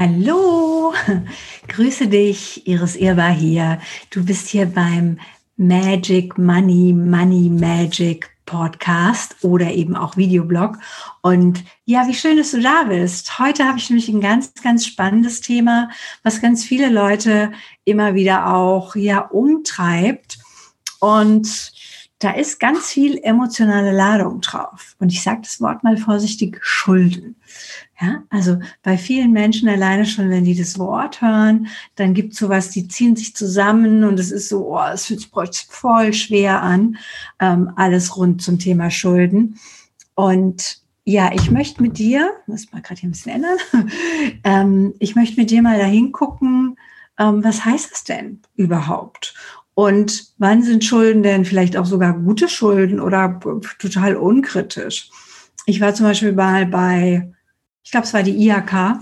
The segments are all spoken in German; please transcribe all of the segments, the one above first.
Hallo, grüße dich, Iris Irba hier. Du bist hier beim Magic Money, Money Magic Podcast oder eben auch Videoblog. Und ja, wie schön, dass du da bist. Heute habe ich nämlich ein ganz, ganz spannendes Thema, was ganz viele Leute immer wieder auch ja umtreibt. Und da ist ganz viel emotionale Ladung drauf. Und ich sage das Wort mal vorsichtig, Schulden. Ja, also bei vielen Menschen alleine schon, wenn die das Wort hören, dann gibt es sowas, die ziehen sich zusammen und es ist so, oh, es fühlt sich voll schwer an, ähm, alles rund zum Thema Schulden. Und ja, ich möchte mit dir, muss mal gerade hier ein bisschen ändern, ähm, ich möchte mit dir mal dahin gucken, ähm, was heißt das denn überhaupt? Und wann sind Schulden denn vielleicht auch sogar gute Schulden oder total unkritisch? Ich war zum Beispiel mal bei, ich glaube, es war die IHK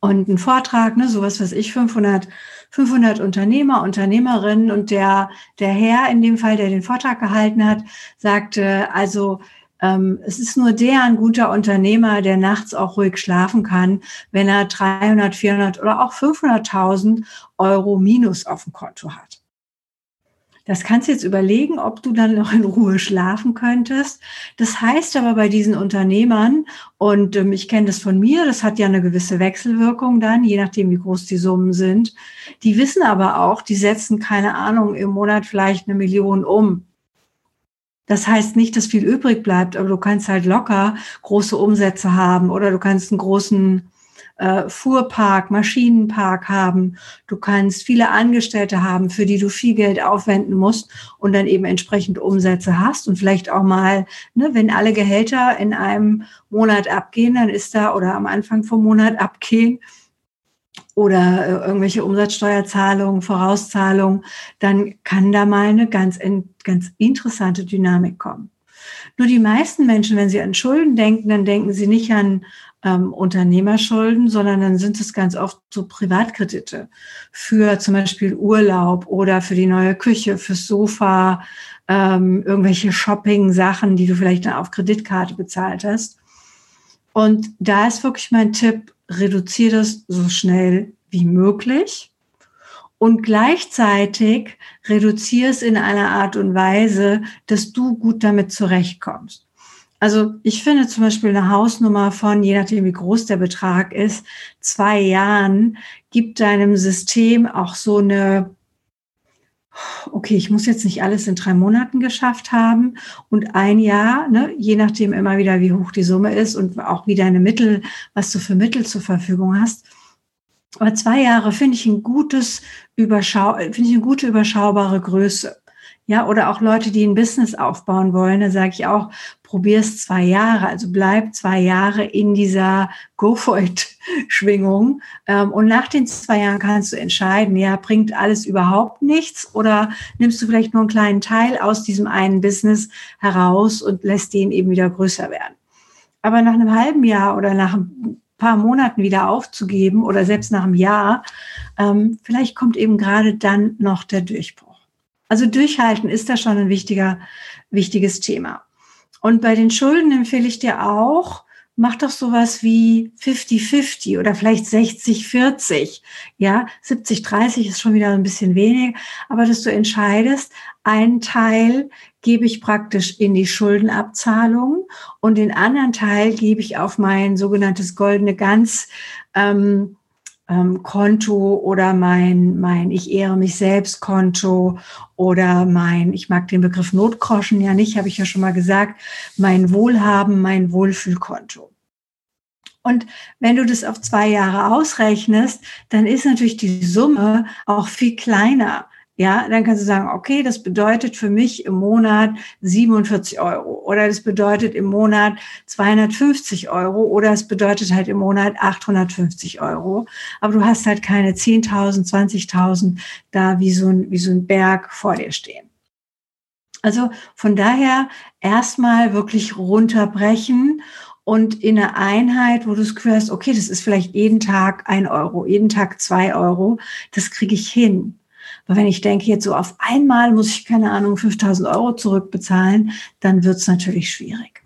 und ein Vortrag, ne, sowas was ich, 500, 500 Unternehmer, Unternehmerinnen und der, der Herr in dem Fall, der den Vortrag gehalten hat, sagte, also ähm, es ist nur der ein guter Unternehmer, der nachts auch ruhig schlafen kann, wenn er 300, 400 oder auch 500.000 Euro Minus auf dem Konto hat. Das kannst du jetzt überlegen, ob du dann noch in Ruhe schlafen könntest. Das heißt aber bei diesen Unternehmern, und ähm, ich kenne das von mir, das hat ja eine gewisse Wechselwirkung dann, je nachdem, wie groß die Summen sind. Die wissen aber auch, die setzen keine Ahnung im Monat vielleicht eine Million um. Das heißt nicht, dass viel übrig bleibt, aber du kannst halt locker große Umsätze haben oder du kannst einen großen äh, Fuhrpark, Maschinenpark haben. Du kannst viele Angestellte haben, für die du viel Geld aufwenden musst und dann eben entsprechend Umsätze hast und vielleicht auch mal, ne, wenn alle Gehälter in einem Monat abgehen, dann ist da oder am Anfang vom Monat abgehen, oder äh, irgendwelche Umsatzsteuerzahlungen, Vorauszahlungen, dann kann da mal eine ganz, ganz interessante Dynamik kommen. Nur die meisten Menschen, wenn sie an Schulden denken, dann denken sie nicht an ähm, Unternehmerschulden, sondern dann sind es ganz oft so Privatkredite für zum Beispiel Urlaub oder für die neue Küche, fürs Sofa, ähm, irgendwelche Shopping-Sachen, die du vielleicht dann auf Kreditkarte bezahlt hast. Und da ist wirklich mein Tipp, reduziere das so schnell wie möglich und gleichzeitig reduziere es in einer Art und Weise, dass du gut damit zurechtkommst. Also ich finde zum Beispiel eine Hausnummer von, je nachdem wie groß der Betrag ist, zwei Jahren gibt deinem System auch so eine, okay, ich muss jetzt nicht alles in drei Monaten geschafft haben und ein Jahr, ne, je nachdem immer wieder, wie hoch die Summe ist und auch wie deine Mittel, was du für Mittel zur Verfügung hast. Aber zwei Jahre finde ich ein gutes Überschau, finde ich eine gute überschaubare Größe. Ja, oder auch Leute, die ein Business aufbauen wollen, da sage ich auch, probier es zwei Jahre, also bleib zwei Jahre in dieser Go for it Schwingung. Ähm, und nach den zwei Jahren kannst du entscheiden, ja, bringt alles überhaupt nichts oder nimmst du vielleicht nur einen kleinen Teil aus diesem einen Business heraus und lässt den eben wieder größer werden. Aber nach einem halben Jahr oder nach ein paar Monaten wieder aufzugeben oder selbst nach einem Jahr, ähm, vielleicht kommt eben gerade dann noch der Durchbruch. Also durchhalten ist da schon ein wichtiger, wichtiges Thema. Und bei den Schulden empfehle ich dir auch, mach doch sowas wie 50-50 oder vielleicht 60-40. Ja, 70-30 ist schon wieder ein bisschen wenig, aber dass du entscheidest, einen Teil gebe ich praktisch in die Schuldenabzahlung und den anderen Teil gebe ich auf mein sogenanntes goldene Ganz ähm, ähm, Konto oder mein, mein Ich ehre mich selbst Konto oder mein, ich mag den Begriff Notgroschen ja nicht, habe ich ja schon mal gesagt, mein Wohlhaben, mein Wohlfühlkonto. Und wenn du das auf zwei Jahre ausrechnest, dann ist natürlich die Summe auch viel kleiner. Ja, dann kannst du sagen, okay, das bedeutet für mich im Monat 47 Euro oder das bedeutet im Monat 250 Euro oder es bedeutet halt im Monat 850 Euro. Aber du hast halt keine 10.000, 20.000 da wie so, ein, wie so ein Berg vor dir stehen. Also von daher erstmal wirklich runterbrechen und in einer Einheit, wo du es hast, okay, das ist vielleicht jeden Tag ein Euro, jeden Tag zwei Euro, das kriege ich hin. Aber wenn ich denke, jetzt so auf einmal muss ich, keine Ahnung, 5000 Euro zurückbezahlen, dann wird es natürlich schwierig.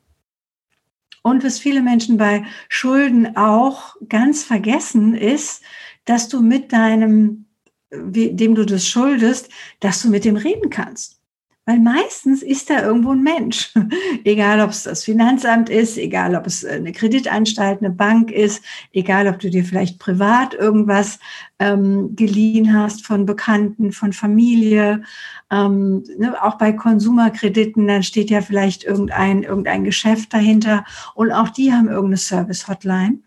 Und was viele Menschen bei Schulden auch ganz vergessen ist, dass du mit deinem, dem du das schuldest, dass du mit dem reden kannst. Weil meistens ist da irgendwo ein Mensch. egal, ob es das Finanzamt ist, egal, ob es eine Kreditanstalt, eine Bank ist, egal, ob du dir vielleicht privat irgendwas ähm, geliehen hast von Bekannten, von Familie. Ähm, ne, auch bei Konsumerkrediten, dann steht ja vielleicht irgendein, irgendein Geschäft dahinter und auch die haben irgendeine Service-Hotline.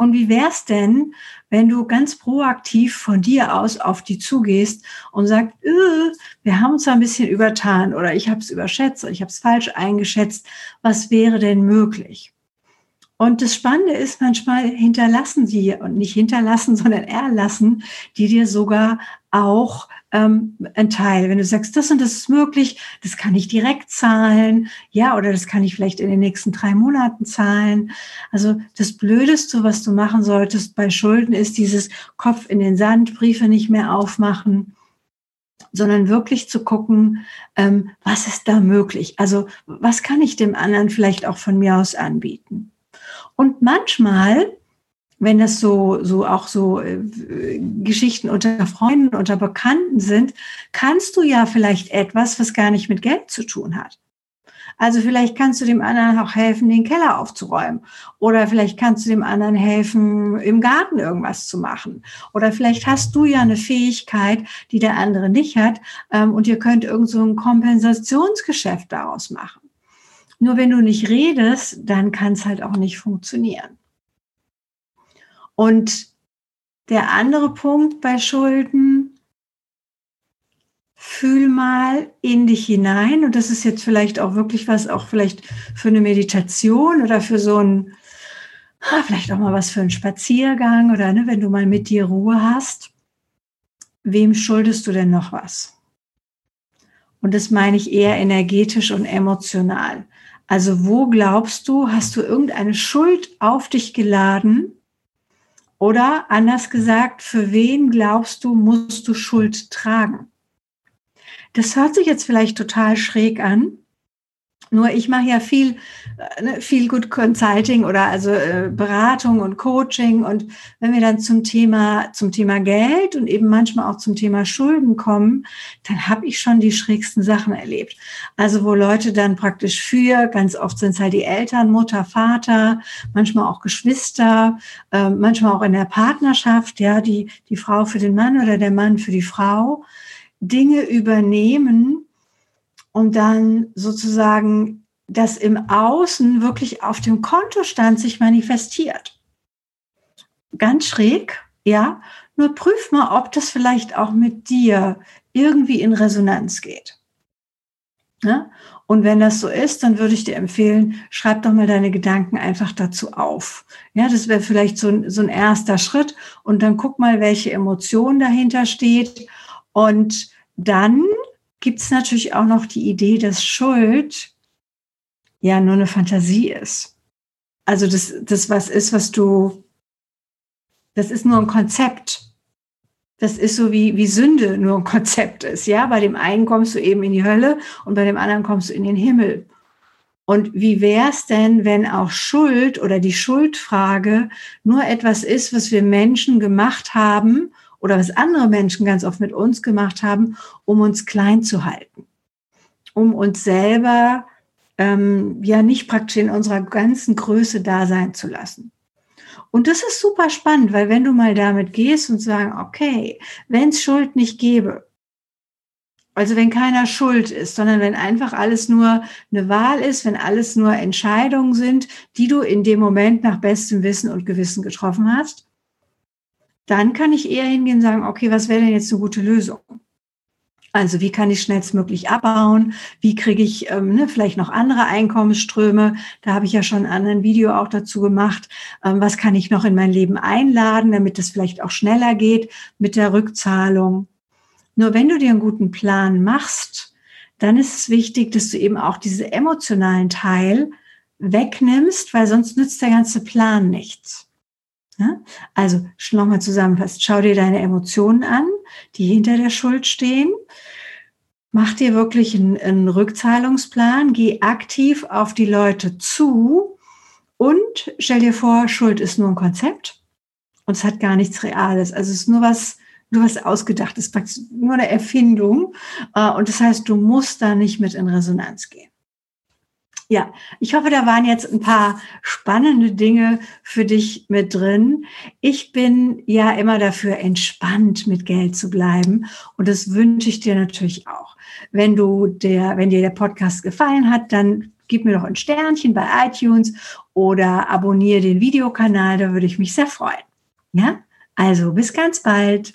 Und wie wär's denn, wenn du ganz proaktiv von dir aus auf die zugehst und sagst, äh, wir haben uns ein bisschen übertan oder ich habe es überschätzt oder ich habe es falsch eingeschätzt, was wäre denn möglich? Und das Spannende ist, manchmal hinterlassen die, und nicht hinterlassen, sondern erlassen, die dir sogar auch ähm, ein Teil. Wenn du sagst, das und das ist möglich, das kann ich direkt zahlen, ja, oder das kann ich vielleicht in den nächsten drei Monaten zahlen. Also das Blödeste, was du machen solltest bei Schulden, ist dieses Kopf in den Sand, Briefe nicht mehr aufmachen sondern wirklich zu gucken, ähm, was ist da möglich? Also was kann ich dem anderen vielleicht auch von mir aus anbieten? Und manchmal, wenn das so, so auch so äh, Geschichten unter Freunden, unter Bekannten sind, kannst du ja vielleicht etwas, was gar nicht mit Geld zu tun hat. Also vielleicht kannst du dem anderen auch helfen, den Keller aufzuräumen. Oder vielleicht kannst du dem anderen helfen, im Garten irgendwas zu machen. Oder vielleicht hast du ja eine Fähigkeit, die der andere nicht hat. Ähm, und ihr könnt irgend so ein Kompensationsgeschäft daraus machen. Nur wenn du nicht redest, dann kann es halt auch nicht funktionieren. Und der andere Punkt bei Schulden, fühl mal in dich hinein. Und das ist jetzt vielleicht auch wirklich was, auch vielleicht für eine Meditation oder für so ein, vielleicht auch mal was für einen Spaziergang oder ne, wenn du mal mit dir Ruhe hast. Wem schuldest du denn noch was? Und das meine ich eher energetisch und emotional. Also wo glaubst du, hast du irgendeine Schuld auf dich geladen? Oder anders gesagt, für wen glaubst du, musst du Schuld tragen? Das hört sich jetzt vielleicht total schräg an, nur ich mache ja viel, äh, ne, viel Good Consulting oder also äh, Beratung und Coaching. Und wenn wir dann zum Thema, zum Thema Geld und eben manchmal auch zum Thema Schulden kommen, dann habe ich schon die schrägsten Sachen erlebt. Also wo Leute dann praktisch für, ganz oft sind es halt die Eltern, Mutter, Vater, manchmal auch Geschwister, äh, manchmal auch in der Partnerschaft, ja, die, die Frau für den Mann oder der Mann für die Frau, Dinge übernehmen, und dann sozusagen das im Außen wirklich auf dem Kontostand sich manifestiert. Ganz schräg, ja. Nur prüf mal, ob das vielleicht auch mit dir irgendwie in Resonanz geht. Ja? Und wenn das so ist, dann würde ich dir empfehlen, schreib doch mal deine Gedanken einfach dazu auf. Ja, das wäre vielleicht so ein, so ein erster Schritt. Und dann guck mal, welche Emotion dahinter steht. Und dann gibt es natürlich auch noch die Idee, dass Schuld ja nur eine Fantasie ist. Also das, das was ist, was du, das ist nur ein Konzept. Das ist so wie, wie Sünde nur ein Konzept ist. Ja, bei dem einen kommst du eben in die Hölle und bei dem anderen kommst du in den Himmel. Und wie wäre es denn, wenn auch Schuld oder die Schuldfrage nur etwas ist, was wir Menschen gemacht haben, oder was andere Menschen ganz oft mit uns gemacht haben, um uns klein zu halten, um uns selber ähm, ja nicht praktisch in unserer ganzen Größe da sein zu lassen. Und das ist super spannend, weil wenn du mal damit gehst und sagen, okay, wenn es Schuld nicht gäbe, also wenn keiner schuld ist, sondern wenn einfach alles nur eine Wahl ist, wenn alles nur Entscheidungen sind, die du in dem Moment nach bestem Wissen und Gewissen getroffen hast, dann kann ich eher hingehen und sagen, okay, was wäre denn jetzt eine gute Lösung? Also wie kann ich schnellstmöglich abbauen? Wie kriege ich ähm, ne, vielleicht noch andere Einkommensströme? Da habe ich ja schon ein anderen Video auch dazu gemacht. Ähm, was kann ich noch in mein Leben einladen, damit es vielleicht auch schneller geht mit der Rückzahlung? Nur wenn du dir einen guten Plan machst, dann ist es wichtig, dass du eben auch diesen emotionalen Teil wegnimmst, weil sonst nützt der ganze Plan nichts. Ja? Also nochmal zusammenfasst, schau dir deine Emotionen an, die hinter der Schuld stehen. Mach dir wirklich einen, einen Rückzahlungsplan, geh aktiv auf die Leute zu Und stell dir vor, Schuld ist nur ein Konzept und es hat gar nichts Reales. Also es ist nur was, nur was ausgedachtes, praktisch nur eine Erfindung. Äh, und das heißt, du musst da nicht mit in Resonanz gehen. Ja, ich hoffe, da waren jetzt ein paar spannende Dinge für dich mit drin. Ich bin ja immer dafür, entspannt mit Geld zu bleiben. Und das wünsche ich dir natürlich auch. Wenn du der, wenn dir der Podcast gefallen hat, dann gib mir doch ein Sternchen bei iTunes oder abonniere den Videokanal. Da würde ich mich sehr freuen. Ja, also bis ganz bald.